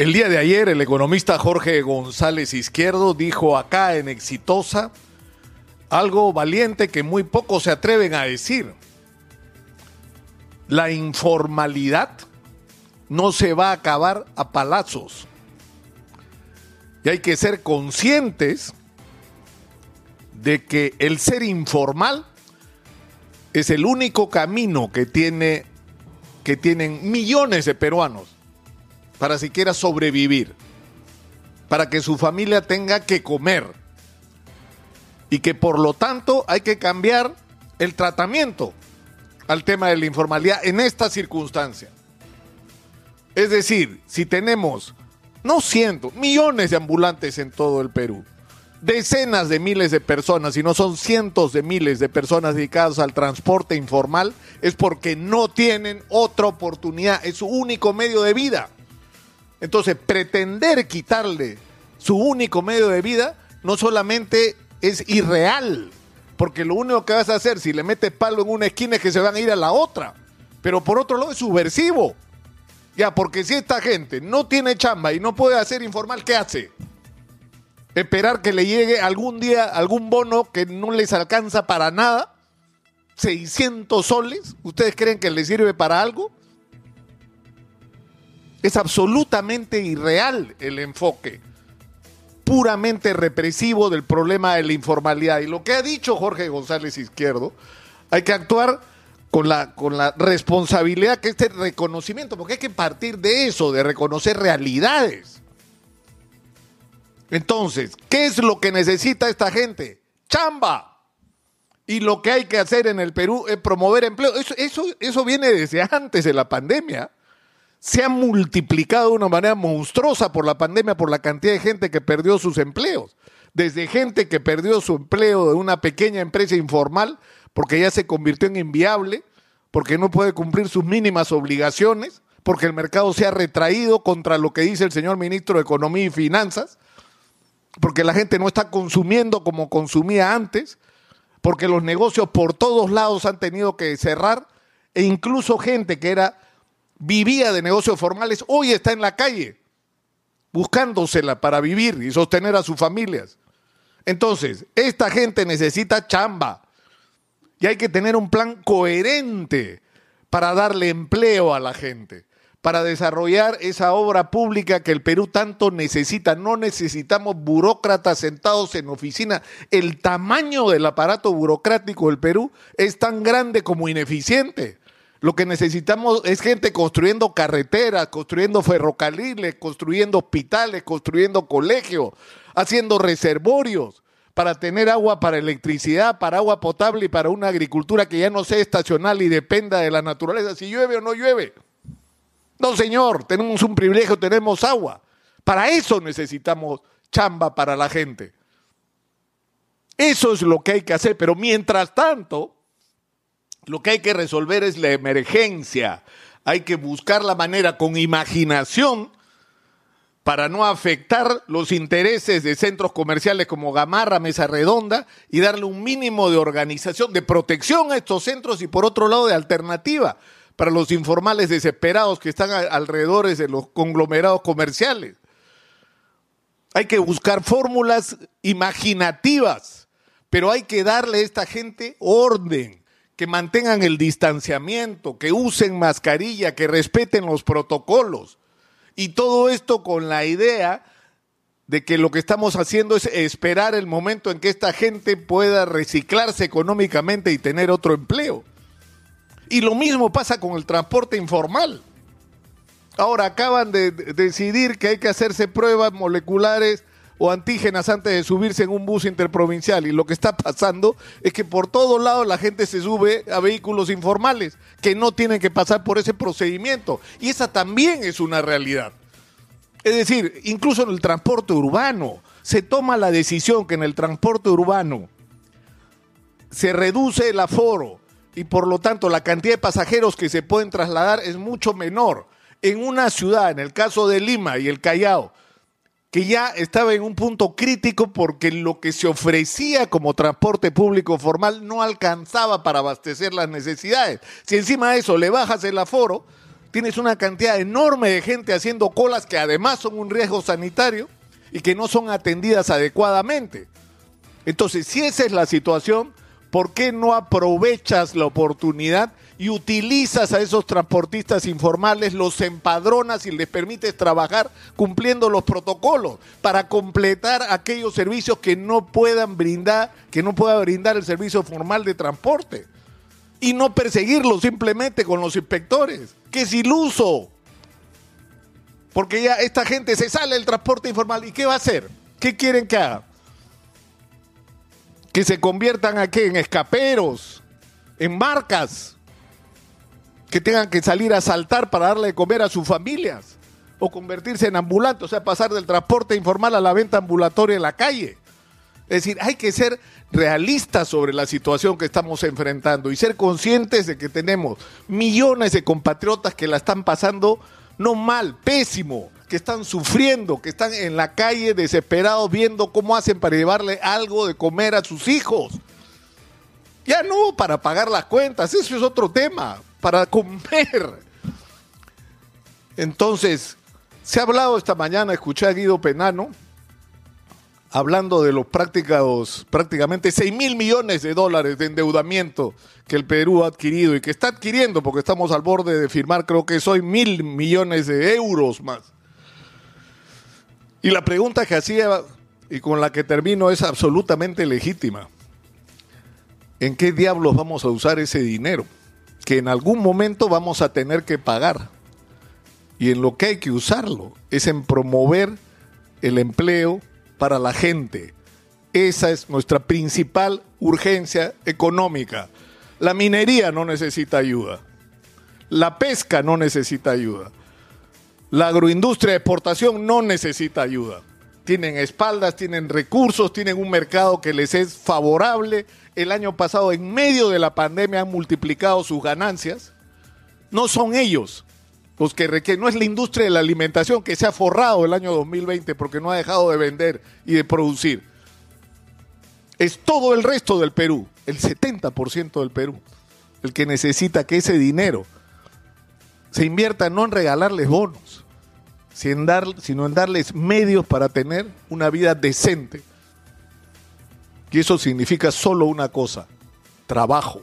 El día de ayer el economista Jorge González Izquierdo dijo acá en Exitosa algo valiente que muy pocos se atreven a decir. La informalidad no se va a acabar a palazos. Y hay que ser conscientes de que el ser informal es el único camino que tiene que tienen millones de peruanos para siquiera sobrevivir, para que su familia tenga que comer y que por lo tanto hay que cambiar el tratamiento al tema de la informalidad en esta circunstancia. Es decir, si tenemos no cientos, millones de ambulantes en todo el Perú, decenas de miles de personas, y no son cientos de miles de personas dedicadas al transporte informal, es porque no tienen otra oportunidad, es su único medio de vida. Entonces, pretender quitarle su único medio de vida no solamente es irreal, porque lo único que vas a hacer si le metes palo en una esquina es que se van a ir a la otra, pero por otro lado es subversivo. Ya, porque si esta gente no tiene chamba y no puede hacer informal, ¿qué hace? Esperar que le llegue algún día algún bono que no les alcanza para nada. 600 soles. ¿Ustedes creen que les sirve para algo? Es absolutamente irreal el enfoque, puramente represivo del problema de la informalidad. Y lo que ha dicho Jorge González Izquierdo, hay que actuar con la, con la responsabilidad que este reconocimiento, porque hay que partir de eso, de reconocer realidades. Entonces, ¿qué es lo que necesita esta gente? Chamba. Y lo que hay que hacer en el Perú es promover empleo. Eso, eso, eso viene desde antes de la pandemia. Se ha multiplicado de una manera monstruosa por la pandemia, por la cantidad de gente que perdió sus empleos. Desde gente que perdió su empleo de una pequeña empresa informal porque ya se convirtió en inviable, porque no puede cumplir sus mínimas obligaciones, porque el mercado se ha retraído contra lo que dice el señor ministro de Economía y Finanzas, porque la gente no está consumiendo como consumía antes, porque los negocios por todos lados han tenido que cerrar, e incluso gente que era vivía de negocios formales, hoy está en la calle, buscándosela para vivir y sostener a sus familias. Entonces, esta gente necesita chamba, y hay que tener un plan coherente para darle empleo a la gente, para desarrollar esa obra pública que el Perú tanto necesita. No necesitamos burócratas sentados en oficina. El tamaño del aparato burocrático del Perú es tan grande como ineficiente. Lo que necesitamos es gente construyendo carreteras, construyendo ferrocarriles, construyendo hospitales, construyendo colegios, haciendo reservorios para tener agua para electricidad, para agua potable y para una agricultura que ya no sea estacional y dependa de la naturaleza, si llueve o no llueve. No, señor, tenemos un privilegio, tenemos agua. Para eso necesitamos chamba para la gente. Eso es lo que hay que hacer, pero mientras tanto, lo que hay que resolver es la emergencia. Hay que buscar la manera con imaginación para no afectar los intereses de centros comerciales como Gamarra, Mesa Redonda y darle un mínimo de organización, de protección a estos centros y por otro lado de alternativa para los informales desesperados que están alrededor de los conglomerados comerciales. Hay que buscar fórmulas imaginativas, pero hay que darle a esta gente orden, que mantengan el distanciamiento, que usen mascarilla, que respeten los protocolos y todo esto con la idea de que lo que estamos haciendo es esperar el momento en que esta gente pueda reciclarse económicamente y tener otro empleo. Y lo mismo pasa con el transporte informal. Ahora acaban de decidir que hay que hacerse pruebas moleculares o antígenas antes de subirse en un bus interprovincial. Y lo que está pasando es que por todos lados la gente se sube a vehículos informales que no tienen que pasar por ese procedimiento. Y esa también es una realidad. Es decir, incluso en el transporte urbano, se toma la decisión que en el transporte urbano se reduce el aforo y por lo tanto la cantidad de pasajeros que se pueden trasladar es mucho menor. En una ciudad, en el caso de Lima y el Callao, que ya estaba en un punto crítico porque lo que se ofrecía como transporte público formal no alcanzaba para abastecer las necesidades. Si encima de eso le bajas el aforo, tienes una cantidad enorme de gente haciendo colas que además son un riesgo sanitario y que no son atendidas adecuadamente. Entonces, si esa es la situación, ¿por qué no aprovechas la oportunidad y utilizas a esos transportistas informales, los empadronas y les permites trabajar cumpliendo los protocolos para completar aquellos servicios que no puedan brindar, que no pueda brindar el servicio formal de transporte? Y no perseguirlos simplemente con los inspectores, que es iluso. Porque ya esta gente se sale del transporte informal y ¿qué va a hacer? ¿Qué quieren que haga? Que se conviertan aquí en escaperos, en marcas, que tengan que salir a saltar para darle de comer a sus familias o convertirse en ambulantes, o sea, pasar del transporte informal a la venta ambulatoria en la calle. Es decir, hay que ser realistas sobre la situación que estamos enfrentando y ser conscientes de que tenemos millones de compatriotas que la están pasando no mal, pésimo, que están sufriendo, que están en la calle desesperados viendo cómo hacen para llevarle algo de comer a sus hijos. Ya no para pagar las cuentas, eso es otro tema para comer. Entonces, se ha hablado esta mañana, escuché a Guido Penano hablando de los prácticos, prácticamente 6 mil millones de dólares de endeudamiento que el Perú ha adquirido y que está adquiriendo, porque estamos al borde de firmar, creo que soy mil millones de euros más. Y la pregunta que hacía y con la que termino es absolutamente legítima. ¿En qué diablos vamos a usar ese dinero? Que en algún momento vamos a tener que pagar. Y en lo que hay que usarlo es en promover el empleo para la gente. Esa es nuestra principal urgencia económica. La minería no necesita ayuda. La pesca no necesita ayuda. La agroindustria de exportación no necesita ayuda. Tienen espaldas, tienen recursos, tienen un mercado que les es favorable el año pasado, en medio de la pandemia, han multiplicado sus ganancias. No son ellos los que requieren, no es la industria de la alimentación que se ha forrado el año 2020 porque no ha dejado de vender y de producir. Es todo el resto del Perú, el 70% del Perú, el que necesita que ese dinero se invierta no en regalarles bonos, sino en darles medios para tener una vida decente y eso significa solo una cosa, trabajo.